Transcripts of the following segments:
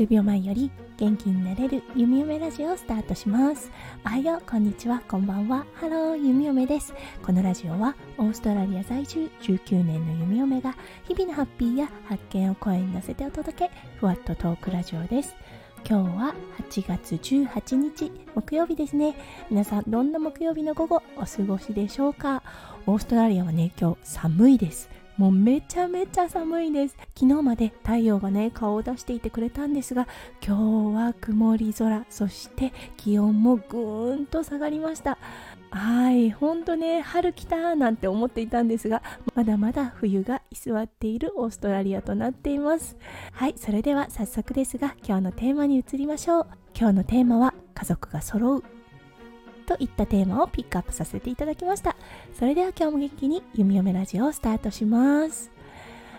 数秒前より元気になれるゆみおめラジオをスタートします。おはようこんにちは。こんばんは。ハローゆみおめです。このラジオはオーストラリア在住19年のゆみおめが日々のハッピーや発見を声に乗せてお届けふわっとトークラジオです。今日は8月18日木曜日ですね。皆さんどんな木曜日の午後お過ごしでしょうか？オーストラリアはね今日寒いです。もうめちゃめちゃ寒いです。昨日まで太陽がね顔を出していてくれたんですが今日は曇り空。そして気温もぐーんと下がりました。はいほんとね春来たなんて思っていたんですがまだまだ冬が居座っているオーストラリアとなっています。はいそれでは早速ですが今日のテーマに移りましょう。今日のテーマは家族が揃う。といったテーマをピックアップさせていただきました。それでは今日も元気に弓嫁ラジオをスタートします。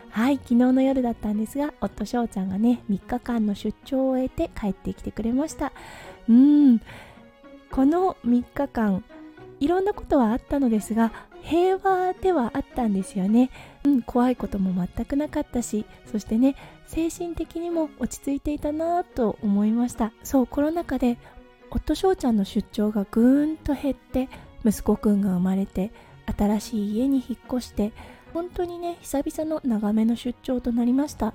はい昨日の夜だったんですが夫翔ちゃんがね3日間の出張を終えて帰ってきてくれました。うん。この3日間いろんなことはあったのですが平和ではあったんですよね、うん、怖いことも全くなかったしそしてね精神的にも落ち着いていたなぁと思いました。そうコロナ禍で夫翔ちゃんの出張がぐーんと減って息子くんが生まれて新しい家に引っ越して本当にね久々の長めの出張となりました。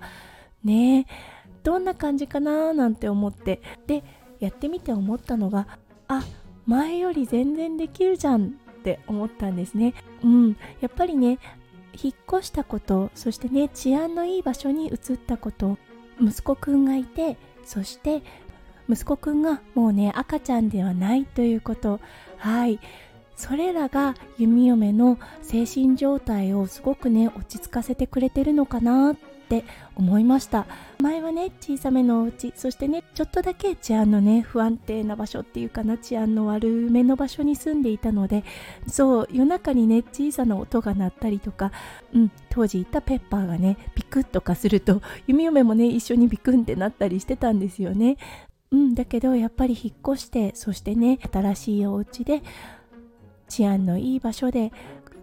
ねえどんな感じかななんて思って。でやってみて思ったのがあ前より全然できるじゃんって思ったんですね。うんやっぱりね引っ越したことそしてね治安のいい場所に移ったこと息子くんがいてそして息子くんがもうね赤ちゃんではないということ。はい。それらが弓嫁の精神状態をすごくね落ち着かせてくれてるのかなって思いました。前はね小さめのお家そしてねちょっとだけ治安のね不安定な場所っていうかな治安の悪めの場所に住んでいたのでそう夜中にね小さな音が鳴ったりとか、うん、当時いたペッパーがねピクッとかすると弓嫁もね一緒にビクンってなったりしてたんですよね。うん、だけどやっぱり引っ越してそしてね新しいお家で治安のいい場所で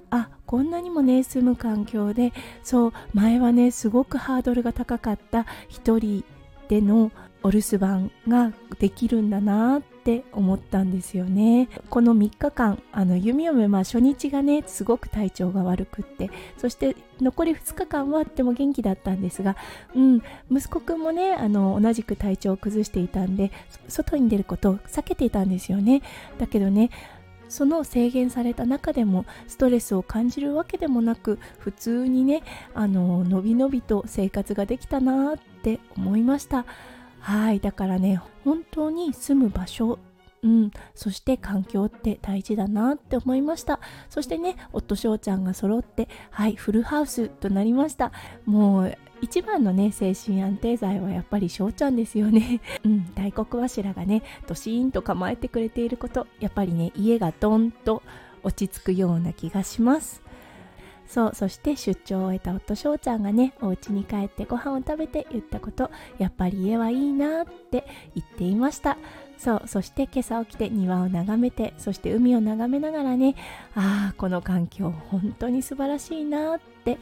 あこんなにもね住む環境でそう前はねすごくハードルが高かった一人でのお留守番ができるんだなっって思ったんですよね。この3日間あの弓嫁まあ初日がねすごく体調が悪くってそして残り2日間はとても元気だったんですが、うん、息子くんもねあの同じく体調を崩していたんで外に出ることを避けていたんですよね。だけどねその制限された中でもストレスを感じるわけでもなく普通にねあののびのびと生活ができたなーって思いました。はいだからね本当に住む場所うん、そして環境って大事だなって思いました。そしてね夫翔ちゃんが揃ってはいフルハウスとなりました。もう一番のね精神安定剤はやっぱり翔ちゃんですよね。うん大黒柱がねドシーンと構えてくれていることやっぱりね家がドンと落ち着くような気がします。そうそして出張を終えた夫翔ちゃんがねお家に帰ってご飯を食べて言ったことやっぱり家はいいなって言っていました。そうそして今朝起きて庭を眺めてそして海を眺めながらねああこの環境本当に素晴らしいなって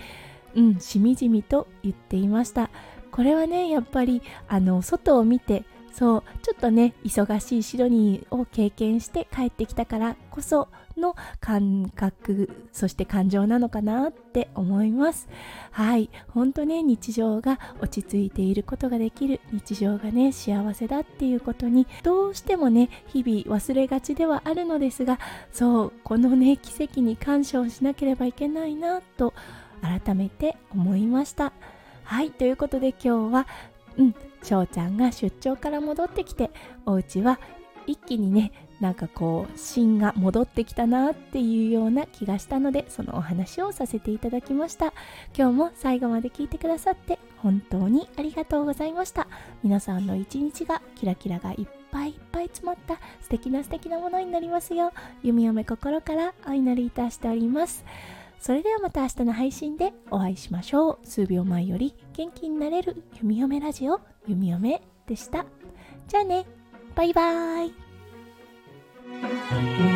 うんしみじみと言っていました。これはねやっぱりあの外を見てそうちょっとね忙しいシドニーを経験して帰ってきたからこその感覚そして感情なのかなって思います。はい本当ね日常が落ち着いていることができる日常がね幸せだっていうことにどうしてもね日々忘れがちではあるのですがそうこのね奇跡に感謝をしなければいけないなと改めて思いました。はいということで今日はうん。翔ちゃんが出張から戻ってきてお家は一気にねなんかこう芯が戻ってきたなっていうような気がしたのでそのお話をさせていただきました。今日も最後まで聞いてくださって本当にありがとうございました。皆さんの一日がキラキラがいっぱいいっぱい詰まった素敵な素敵なものになりますよ弓嫁心からお祈りいたしております。それではまた明日の配信でお会いしましょう。数秒前より元気になれる弓嫁ラジオ弓嫁でした。じゃあね。バイバーイ。